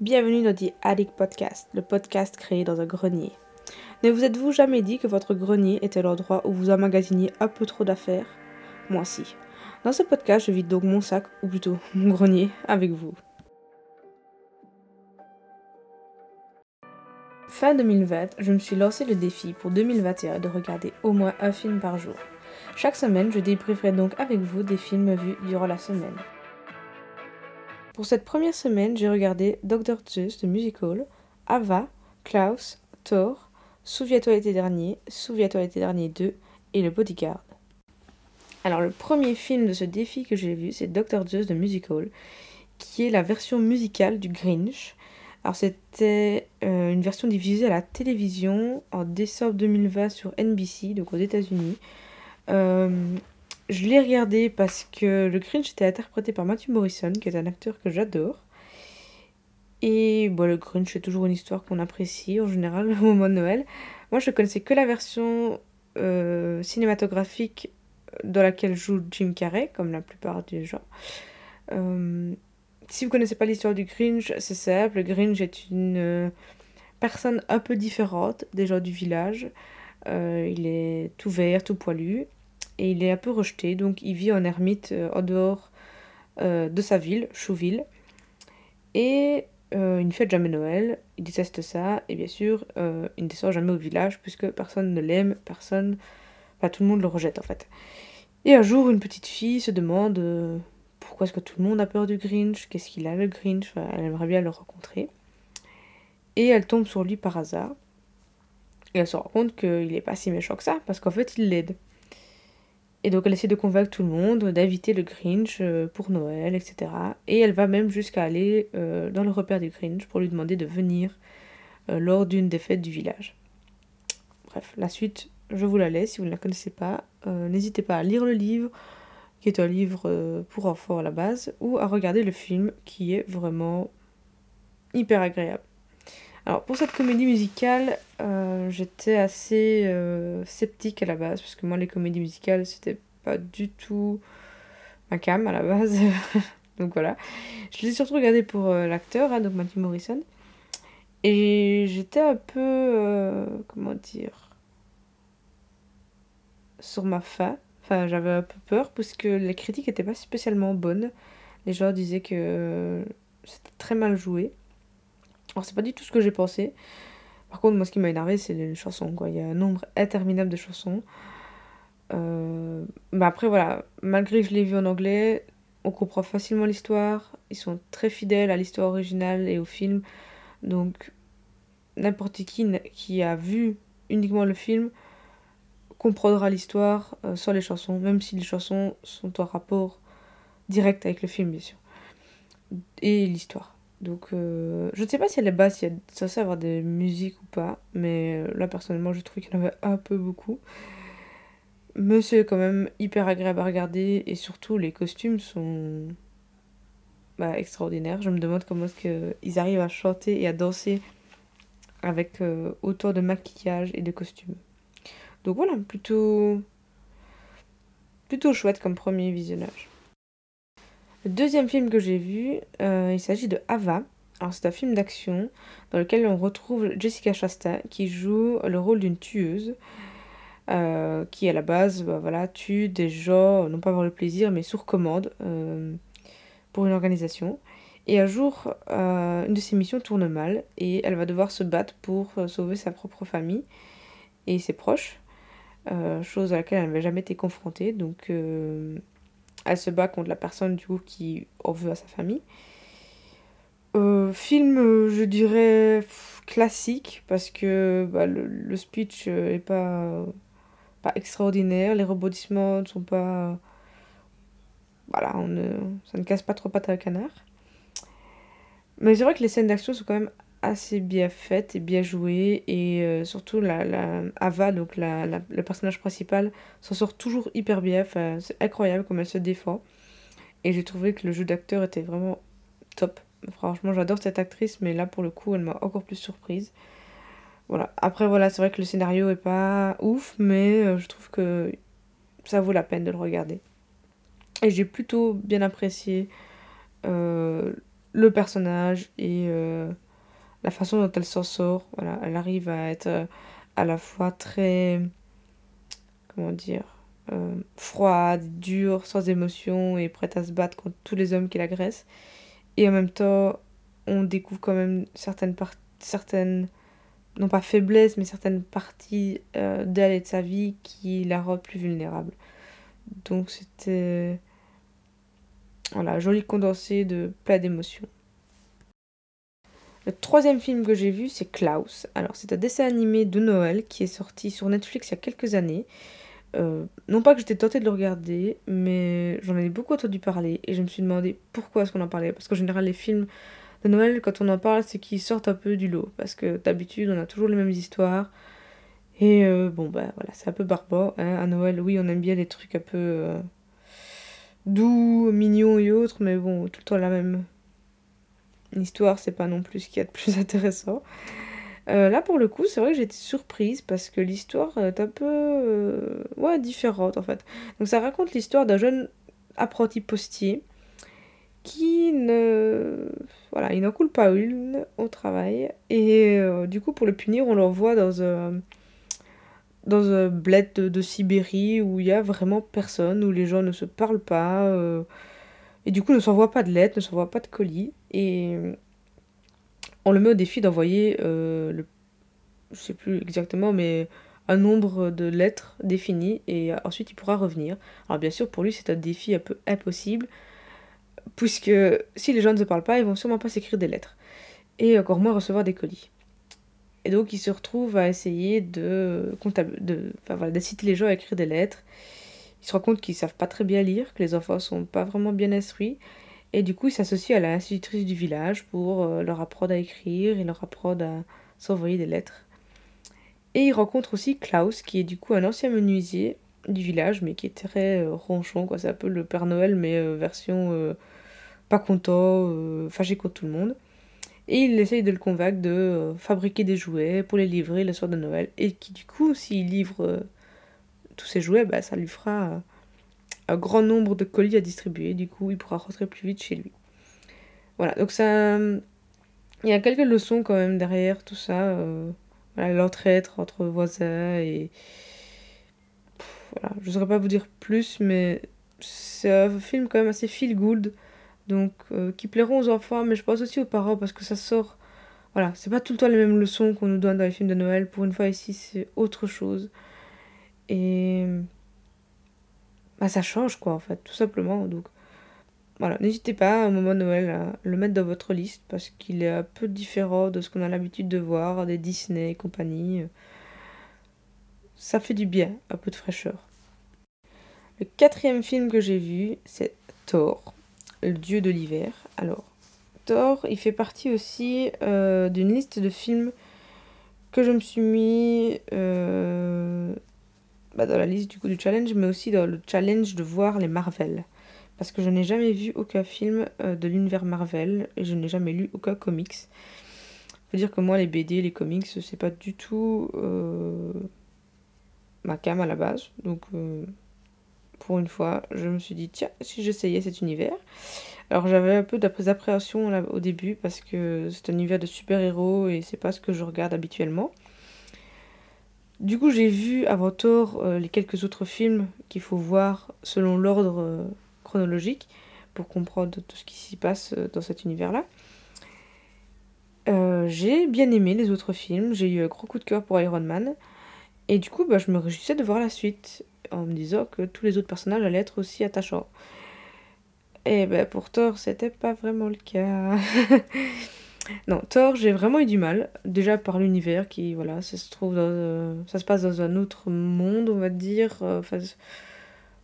Bienvenue dans The Attic Podcast, le podcast créé dans un grenier. Ne vous êtes-vous jamais dit que votre grenier était l'endroit où vous emmagasiniez un peu trop d'affaires? Moi si. Dans ce podcast, je vide donc mon sac, ou plutôt mon grenier, avec vous. Fin 2020, je me suis lancé le défi pour 2021 de regarder au moins un film par jour. Chaque semaine, je débrieferai donc avec vous des films vus durant la semaine. Pour cette première semaine, j'ai regardé Dr. Zeus de Musical, Ava, Klaus, Thor, Souviens-toi l'été dernier, Souviens-toi l'été dernier 2 et Le Bodyguard. Alors le premier film de ce défi que j'ai vu, c'est Dr. Zeus de Musical, qui est la version musicale du Grinch. Alors c'était euh, une version diffusée à la télévision en décembre 2020 sur NBC, donc aux États-Unis. Euh, je l'ai regardé parce que le Grinch était interprété par Matthew Morrison, qui est un acteur que j'adore. Et bon, le Grinch est toujours une histoire qu'on apprécie en général au moment de Noël. Moi, je connaissais que la version euh, cinématographique dans laquelle joue Jim Carrey, comme la plupart des gens. Euh, si vous connaissez pas l'histoire du Grinch, c'est simple. Le Grinch est une euh, personne un peu différente des gens du village. il est tout vert, tout poilu et il est un peu rejeté, donc il vit en ermite euh, en dehors euh, de sa ville, Chouville. Et euh, il ne fête jamais Noël, il déteste ça, et bien sûr, il ne descend jamais au village puisque personne ne l'aime, personne. Enfin, tout le monde le rejette en fait. Et un jour, une petite fille se demande pourquoi est-ce que tout le monde a peur du Grinch, qu'est-ce qu'il a le Grinch, elle aimerait bien le rencontrer. Et elle tombe sur lui par hasard. Et elle se rend compte qu'il n'est pas si méchant que ça, parce qu'en fait, il l'aide. Et donc elle essaie de convaincre tout le monde d'inviter le Grinch euh, pour Noël, etc. Et elle va même jusqu'à aller euh, dans le repère du Grinch pour lui demander de venir euh, lors d'une des fêtes du village. Bref, la suite, je vous la laisse si vous ne la connaissez pas. N'hésitez pas à lire le livre, qui est un livre pour enfants à la base, ou à regarder le film, qui est vraiment hyper agréable. Alors pour cette comédie musicale, euh, j'étais assez euh, sceptique à la base, parce que moi les comédies musicales, c'était pas du tout ma cam à la base. donc voilà. Je l'ai surtout regardé pour euh, l'acteur, hein, donc Matthew Morrison. Et j'étais un peu, comment dire, sur ma faim. Enfin, j'avais un peu peur, parce que les critiques n'étaient pas spécialement bonnes. Les gens disaient que c'était très mal joué. Alors, c'est pas du tout ce que j'ai pensé. Par contre, moi, ce qui m'a énervé, c'est les chansons. Quoi. Il y a un nombre interminable de chansons. Euh, mais après, voilà, malgré que je l'ai vu en anglais, on comprend facilement l'histoire. Ils sont très fidèles à l'histoire originale et au film. Donc, n'importe qui qui a vu uniquement le film comprendra l'histoire euh, sans les chansons, même si les chansons sont en rapport direct avec le film, bien sûr. Et l'histoire. Donc, euh, je ne sais pas si à la base, il y a censé avoir des musiques ou pas, mais euh, là, personnellement, je trouve qu'il y en avait un peu beaucoup. Mais c'est quand même hyper agréable à regarder, et surtout, les costumes sont bah, extraordinaires. Je me demande comment est-ce qu'ils arrivent à chanter et à danser avec euh, autant de maquillage et de costumes. Donc voilà, plutôt, plutôt chouette comme premier visionnage. Le deuxième film que j'ai vu, euh, il s'agit de Ava. Alors c'est un film d'action dans lequel on retrouve Jessica Chastain qui joue le rôle d'une tueuse euh, qui à la base bah, voilà, tue des gens, non pas avoir le plaisir mais sur commande euh, pour une organisation. Et un jour, une de ses missions tourne mal et elle va devoir se battre pour sauver sa propre famille et ses proches, chose à laquelle elle n'avait jamais été confrontée. Donc elle se bat contre la personne du coup qui en veut à sa famille. Euh, film, euh, je dirais classique parce que bah, le, speech euh, est pas, pas extraordinaire, les rebondissements ne sont pas. Voilà, ça ne casse pas trop pattes à canard. Mais c'est vrai que les scènes d'action sont quand même assez bien faite et bien jouée. Et euh, surtout la, la, Ava donc la, le personnage principal s'en sort toujours hyper bien. Enfin, c'est incroyable comme elle se défend. Et j'ai trouvé que le jeu d'acteur était vraiment top. Franchement j'adore cette actrice mais là pour le coup elle m'a encore plus surprise. Voilà. Après voilà c'est vrai que le scénario est pas ouf mais euh, je trouve que ça vaut la peine de le regarder. Et j'ai plutôt bien apprécié euh, le personnage et la façon dont elle s'en sort. Voilà, elle arrive à être à la fois très. Comment dire Froide, dure, sans émotion et prête à se battre contre tous les hommes qui l'agressent. Et en même temps, on découvre quand même certaines, certaines non pas faiblesses, mais certaines parties euh, d'elle et de sa vie qui la rendent plus vulnérable. Donc c'était voilà, joli condensé de plein d'émotions. Le troisième film que j'ai vu, c'est Klaus. Alors, c'est un dessin animé de Noël qui est sorti sur Netflix il y a quelques années. Euh, non pas que j'étais tentée de le regarder, mais j'en ai beaucoup entendu parler et je me suis demandé pourquoi est-ce qu'on en parlait. Parce qu'en général, les films de Noël, quand on en parle, c'est qu'ils sortent un peu du lot. Parce que d'habitude, on a toujours les mêmes histoires. Et euh, bon, bah voilà, c'est un peu barbare. Hein. À Noël, oui, on aime bien les trucs un peu euh, doux, mignons et autres, mais bon, tout le temps la même histoire, c'est pas non plus ce qu'il y a de plus intéressant. Euh, là, pour le coup, c'est vrai que été surprise parce que l'histoire est un peu ouais, différente en fait. Donc, ça raconte l'histoire d'un jeune apprenti postier qui ne voilà il n'en coule pas une au travail et euh, du coup pour le punir on l'envoie dans un dans un bled de, Sibérie où il y a vraiment personne où les gens ne se parlent pas euh, et du coup ne s'envoie pas de lettres ne s'envoie pas de colis et on le met au défi d'envoyer euh, le je sais plus exactement mais un nombre de lettres défini et ensuite il pourra revenir alors bien sûr pour lui c'est un défi un peu impossible puisque si les gens ne se parlent pas, ils vont sûrement pas s'écrire des lettres, et encore moins recevoir des colis. Et donc, ils se retrouvent à essayer de, de, enfin, voilà, d'inciter les gens à écrire des lettres. Ils se rendent compte qu'ils savent pas très bien lire, que les enfants sont pas vraiment bien instruits, et du coup, ils s'associent à la institutrice du village pour euh, leur apprendre à écrire et leur apprendre à s'envoyer des lettres. Et ils rencontrent aussi Klaus, qui est du coup un ancien menuisier du village, mais qui est très euh, ronchon, quoi. C'est un peu le Père Noël, mais euh, version pas content, fâché contre tout le monde. Et il essaye de le convaincre de fabriquer des jouets pour les livrer le soir de Noël. Et qui du coup, s'il livre tous ces jouets, bah, ça lui fera un grand nombre de colis à distribuer. Du coup, il pourra rentrer plus vite chez lui. Voilà, donc ça... Il y a quelques leçons quand même derrière tout ça. voilà, l'entraide entre voisins et... voilà, je ne saurais pas vous dire plus, mais c'est un film quand même assez feel good donc euh, qui plairont aux enfants, mais je pense aussi aux parents parce que ça sort. Voilà, c'est pas tout le temps les mêmes leçons qu'on nous donne dans les films de Noël. Pour une fois ici, c'est autre chose. Et bah, ça change quoi en fait, tout simplement. Donc voilà, n'hésitez pas au moment de Noël à le mettre dans votre liste parce qu'il est un peu différent de ce qu'on a l'habitude de voir des Disney et compagnie. Ça fait du bien, un peu de fraîcheur. Le quatrième film que j'ai vu, c'est Thor le dieu de l'hiver. Alors, Thor, il fait partie aussi euh, d'une liste de films que je me suis mis euh, bah, dans la liste du coup du challenge, mais aussi dans le challenge de voir les Marvel. Parce que je n'ai jamais vu aucun film euh, de l'univers Marvel et je n'ai jamais lu aucun comics. Faut dire que moi, les BD, les comics, c'est pas du tout ma cam à la base. Donc, pour une fois, je me suis dit, tiens, si j'essayais cet univers. Alors j'avais un peu d'appréhension au début parce que c'est un univers de super-héros et c'est pas ce que je regarde habituellement. Du coup, j'ai vu avant tort euh, les quelques autres films qu'il faut voir selon l'ordre euh, chronologique pour comprendre tout ce qui s'y passe euh, dans cet univers-là. j'ai bien aimé les autres films, j'ai eu un gros coup de cœur pour Iron Man. Et du coup, bah, je me réjouissais de voir la suite en me disant que tous les autres personnages allaient être aussi attachants. Et ben pour Thor, c'était pas vraiment le cas. non, Thor, j'ai vraiment eu du mal. Déjà par l'univers qui, voilà, ça se trouve dans, ça se passe dans un autre monde, on va dire. Enfin,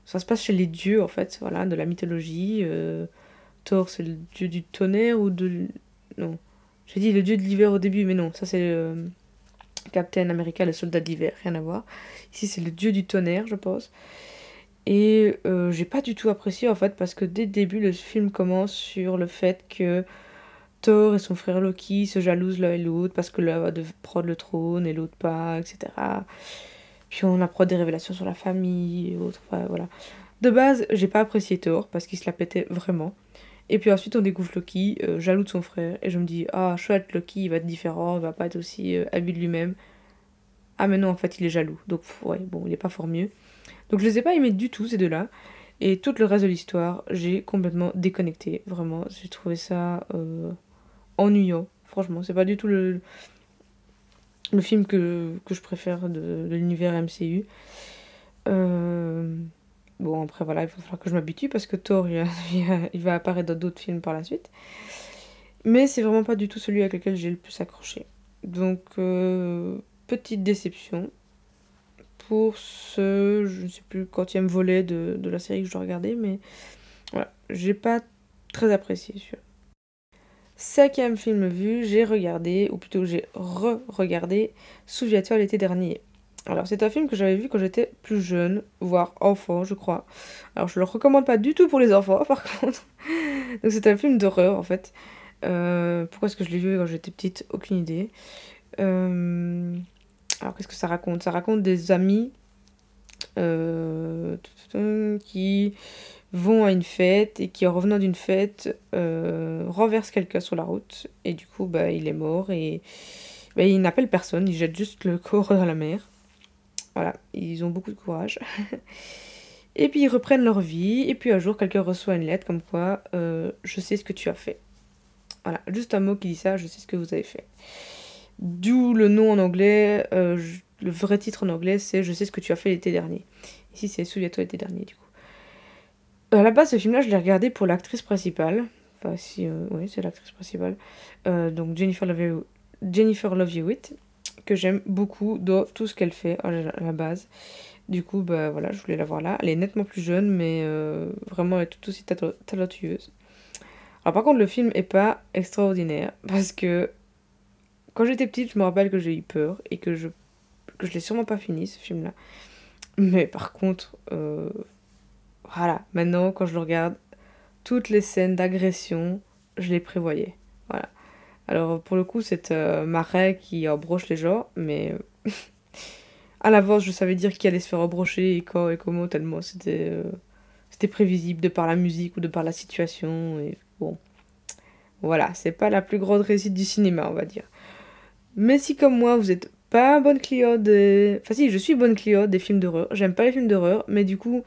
ça se passe chez les dieux, en fait, voilà, de la mythologie. Euh, Thor, c'est le dieu du tonnerre ou de. Non. J'ai dit le dieu de l'hiver au début, mais non, ça c'est. le Captain America, le soldat d'hiver, rien à voir. Ici, c'est le dieu du tonnerre, je pense. Et euh, j'ai pas du tout apprécié en fait parce que dès le début, le film commence sur le fait que Thor et son frère Loki se jalousent l'un et l'autre parce que l'un va prendre le trône et l'autre pas, etc. Puis on apprend des révélations sur la famille et autres. voilà. De base, j'ai pas apprécié Thor parce qu'il se la pétait vraiment. Et puis ensuite, on découvre Loki, euh, jaloux de son frère. Et je me dis, ah, chouette, Loki, il va être différent, il va pas être aussi euh, habile lui-même. Ah, mais non, en fait, il est jaloux. Donc, ouais, bon, il est pas fort mieux. Donc, je les ai pas aimés du tout, ces deux-là. Et tout le reste de l'histoire, j'ai complètement déconnecté. Vraiment, j'ai trouvé ça euh, ennuyant. Franchement, c'est pas du tout le, film que, je préfère de, l'univers MCU. Euh, Bon, après, voilà, il va falloir que je m'habitue parce que Thor, il, va apparaître dans d'autres films par la suite. Mais c'est vraiment pas du tout celui avec lequel j'ai le plus accroché. Donc, euh, petite déception pour ce, je ne sais plus, quantième volet de, la série que je dois regarder, mais voilà, j'ai pas très apprécié. Cinquième film vu, j'ai regardé, ou plutôt j'ai re-regardé Souviens-toi l'été dernier. Alors, c'est un film que j'avais vu quand j'étais plus jeune, voire enfant, je crois. Alors, je le recommande pas du tout pour les enfants, par contre. Donc, c'est un film d'horreur, en fait. Euh, pourquoi est-ce que je l'ai vu quand j'étais petite? Aucune idée. Euh, alors, qu'est-ce que ça raconte? Ça raconte des amis euh, qui vont à une fête et qui, en revenant d'une fête, renversent quelqu'un sur la route. Et du coup, bah, il est mort et bah, il n'appelle personne, il jette juste le corps dans la mer. Voilà, ils ont beaucoup de courage. et puis ils reprennent leur vie, et puis un jour quelqu'un reçoit une lettre comme quoi euh, je sais ce que tu as fait. Voilà, juste un mot qui dit ça, je sais ce que vous avez fait. D'où le nom en anglais, euh, le vrai titre en anglais c'est Je sais ce que tu as fait l'été dernier. Ici c'est Souviens-toi l'été dernier du coup. À la base, ce film-là, je l'ai regardé pour l'actrice principale. Enfin, si, euh, oui, c'est l'actrice principale. donc Jennifer Love, Jennifer Love Hewitt que j'aime beaucoup dans tout ce qu'elle fait à la base. Du coup, bah voilà, je voulais la voir là. Elle est nettement plus jeune, mais euh, vraiment elle est tout aussi talentueuse. Alors par contre, le film est pas extraordinaire parce que quand j'étais petite, je me rappelle que j'ai eu peur et que je que je l'ai sûrement pas fini ce film-là. Mais par contre, euh, voilà, maintenant quand je le regarde, toutes les scènes d'agression, je les prévoyais. Voilà. Alors pour le coup, c'est euh, Marais qui embroche les gens, mais à l'avance, je savais dire qui allait se faire embrocher et quand et comment, tellement c'était euh, c'était prévisible de par la musique ou de par la situation. Et bon, voilà, c'est pas la plus grande réussite du cinéma, on va dire. Mais si comme moi, vous êtes pas bonne cliente des... Enfin si, je suis bonne cliente des films d'horreur. J'aime pas les films d'horreur, mais du coup,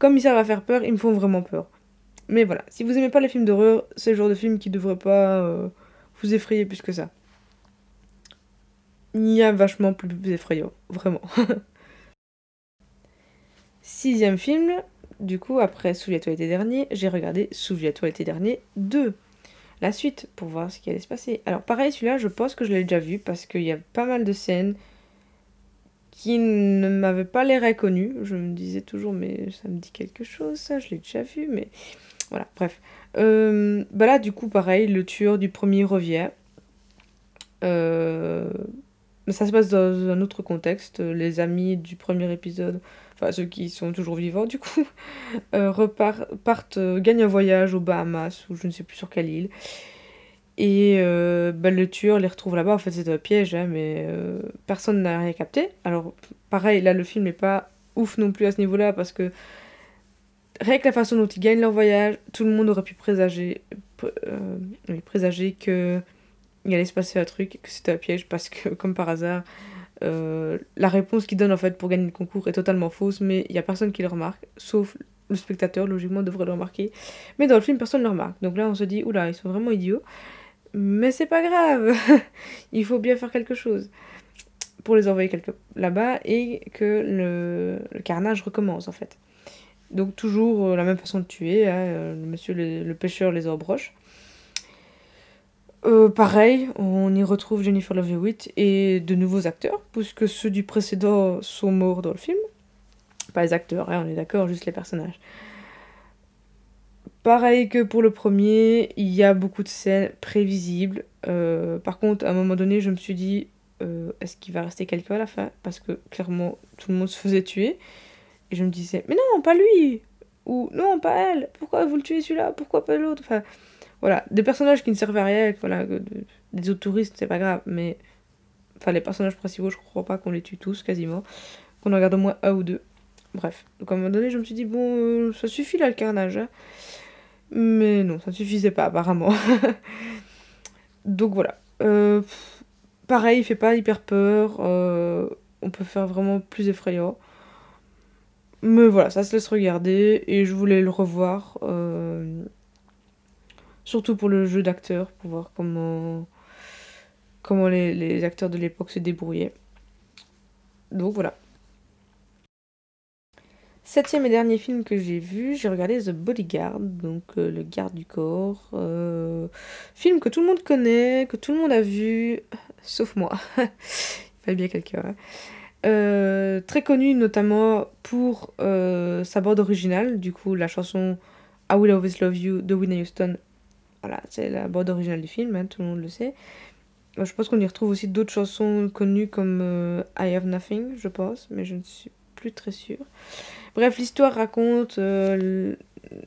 comme ils servent à faire peur, ils me font vraiment peur. Mais voilà, si vous aimez pas les films d'horreur, c'est le genre de film qui devrait pas vous effrayer plus que ça. Il y a vachement plus effrayant, vraiment. Sixième film, du coup, après Souviens-toi l'été dernier, j'ai regardé Souviens-toi l'été dernier 2. La suite, pour voir ce qui allait se passer. Alors pareil, celui-là, je pense que je l'ai déjà vu, parce qu'il y a pas mal de scènes qui ne m'avaient pas l'air inconnues. Je me disais toujours, mais ça me dit quelque chose, ça, je l'ai déjà vu, mais voilà, bref. Euh, bah là, du coup, pareil, le tueur du premier revient. Euh, ça se passe dans un autre contexte. Les amis du premier épisode, enfin ceux qui sont toujours vivants du coup, euh, repartent, gagnent un voyage aux Bahamas ou je ne sais plus sur quelle île. Et bah, le tueur les retrouve là-bas. En fait, c'est un piège, hein, mais personne n'a rien capté. Alors, pareil, là, le film n'est pas ouf non plus à ce niveau-là parce que rien que la façon dont ils gagnent leur voyage, tout le monde aurait pu présager, euh, présager que il allait se passer un truc, que c'était un piège, parce que, comme par hasard, euh, la réponse qu'ils donnent en fait pour gagner le concours est totalement fausse, mais il n'y a personne qui le remarque, sauf le spectateur, logiquement, devrait le remarquer. Mais dans le film, personne ne le remarque. Donc là, on se dit, oula, ils sont vraiment idiots. Mais c'est pas grave, il faut bien faire quelque chose pour les envoyer quelque là-bas et que le carnage recommence en fait. Donc toujours euh, la même façon de tuer, hein, euh, le monsieur le, pêcheur les embroche. Euh, pareil, on y retrouve Jennifer Love Hewitt et de nouveaux acteurs, puisque ceux du précédent sont morts dans le film. Pas les acteurs, hein, on est d'accord, juste les personnages. Pareil que pour le premier, il y a beaucoup de scènes prévisibles. par contre, à un moment donné, je me suis dit, est-ce qu'il va rester quelqu'un à la fin? Parce que clairement, tout le monde se faisait tuer. Et je me disais, mais non, pas lui Ou non, pas elle Pourquoi vous le tuez celui-là? Pourquoi pas l'autre? Enfin, voilà, des personnages qui ne servent à rien, voilà, des autres touristes, c'est pas grave, mais. Enfin, les personnages principaux, je crois pas qu'on les tue tous quasiment. Qu'on en regarde au moins un ou deux. Bref. Donc à un moment donné, je me suis dit, bon, euh, ça suffit là le carnage. Hein. Mais non, ça ne suffisait pas apparemment. Donc voilà. Euh, pareil, il fait pas hyper peur. Euh, on peut faire vraiment plus effrayant. Mais voilà, ça se laisse regarder et je voulais le revoir. Euh, surtout pour le jeu d'acteur, pour voir comment, comment les acteurs de l'époque se débrouillaient. Donc voilà. Septième et dernier film que j'ai vu, j'ai regardé The Bodyguard, donc euh, le garde du corps. Euh, film que tout le monde connaît, que tout le monde a vu, sauf moi. Il fallait bien quelqu'un. Hein. Euh, très connu notamment pour sa bande originale, du coup la chanson I Will Always Love You de Whitney Houston. Voilà, c'est la bande originale du film, hein, tout le monde le sait. Je pense qu'on y retrouve aussi d'autres chansons connues comme I Have Nothing, je pense, mais je ne suis plus très sûre. Bref, l'histoire raconte euh,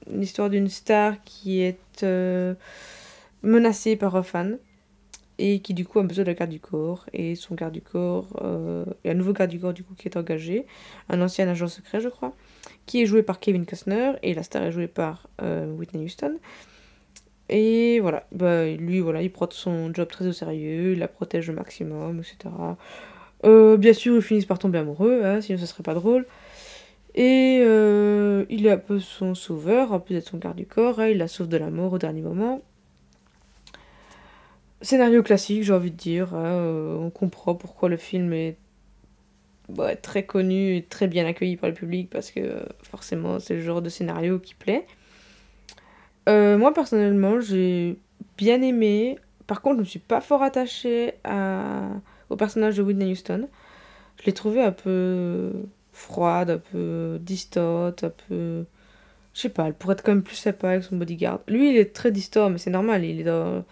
l'histoire d'une star qui est euh, menacée par un fan et qui du coup a besoin d'un garde du corps et son garde du corps euh, un nouveau garde du corps du coup qui est engagé. Un ancien agent secret je crois qui est joué par Kevin Costner et la star est jouée par Whitney Houston. Et voilà. Bah, lui voilà il prend son job très au sérieux il la protège au maximum etc bien sûr ils finissent par tomber amoureux hein, sinon ce serait pas drôle et euh, il est un peu son sauveur, en plus d'être son garde du corps, hein, il la sauve de la mort au dernier moment. Scénario classique, j'ai envie de dire. Hein, euh, on comprend pourquoi le film est bah, très connu et très bien accueilli par le public parce que forcément c'est le genre de scénario qui plaît. Euh, moi personnellement, j'ai bien aimé. Par contre, je ne suis pas fort attachée à... au personnage de Whitney Houston. Je l'ai trouvé un peu froide, un peu distante, un peu. Je sais pas, elle pourrait être quand même plus sympa avec son bodyguard. Lui, il est très distant, mais c'est normal, il est dans.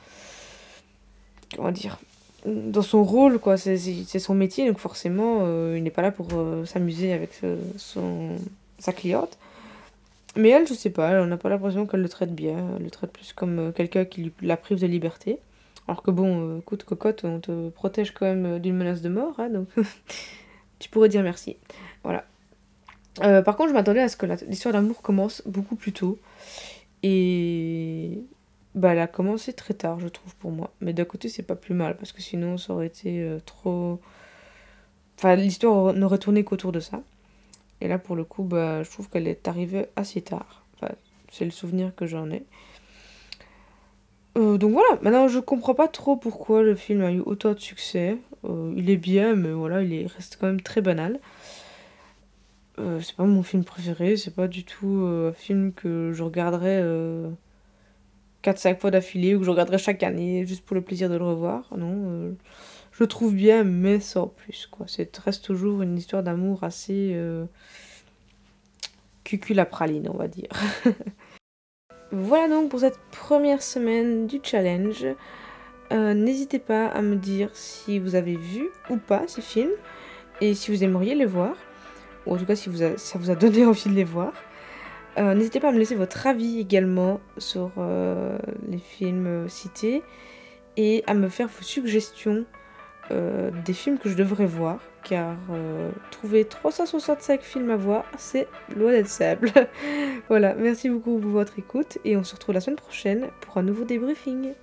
Comment dire Dans son rôle, quoi, c'est son métier, donc forcément, euh, il n'est pas là pour euh, s'amuser avec euh, son, sa cliente. Mais elle, je sais pas, on n'a pas l'impression qu'elle le traite bien, elle le traite plus comme quelqu'un qui la prive de liberté. Alors que bon, écoute, cocotte, on te protège quand même d'une menace de mort, hein, donc tu pourrais dire merci. Voilà. Euh, par contre, je m'attendais à ce que l'histoire d'amour commence beaucoup plus tôt. Et bah, elle a commencé très tard, je trouve, pour moi. Mais d'un côté, c'est pas plus mal, parce que sinon, ça aurait été euh, trop. Enfin, l'histoire n'aurait tourné qu'autour de ça. Et là, pour le coup, bah, je trouve qu'elle est arrivée assez tard. Enfin, c'est le souvenir que j'en ai. Euh, donc voilà, maintenant je comprends pas trop pourquoi le film a eu autant de succès. il est bien, mais voilà, il reste quand même très banal. Euh, c'est pas mon film préféré, c'est pas du tout euh, un film que je regarderais 4-5 euh, fois d'affilée ou que je regarderais chaque année juste pour le plaisir de le revoir. Non, je le trouve bien, mais sans plus. Quoi. C'est reste toujours une histoire d'amour assez cuculapraline, on va dire. voilà donc pour cette première semaine du challenge. N'hésitez pas à me dire si vous avez vu ou pas ces films et si vous aimeriez les voir ou en tout cas si ça vous a donné envie de les voir. Euh, n'hésitez pas à me laisser votre avis également sur euh, les films euh, cités et à me faire vos suggestions des films que je devrais voir car trouver 365 films à voir c'est loin d'être simple. voilà, merci beaucoup pour votre écoute et on se retrouve la semaine prochaine pour un nouveau débriefing.